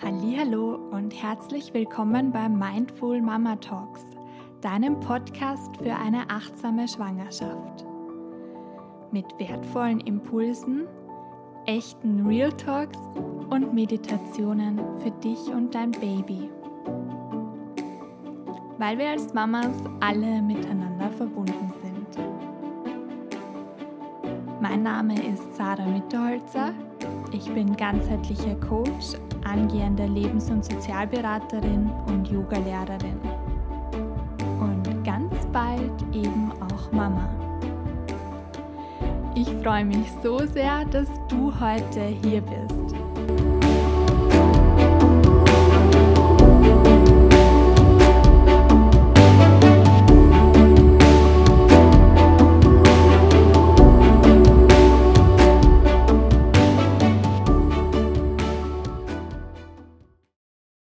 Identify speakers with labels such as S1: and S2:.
S1: Hallo und herzlich willkommen bei Mindful Mama Talks, deinem Podcast für eine achtsame Schwangerschaft. Mit wertvollen Impulsen, echten Real Talks und Meditationen für dich und dein Baby. Weil wir als Mamas alle miteinander verbunden sind. Mein Name ist Sarah Mitterholzer. Ich bin ganzheitlicher Coach angehende Lebens- und Sozialberaterin und Yogalehrerin. Und ganz bald eben auch Mama. Ich freue mich so sehr, dass du heute hier bist.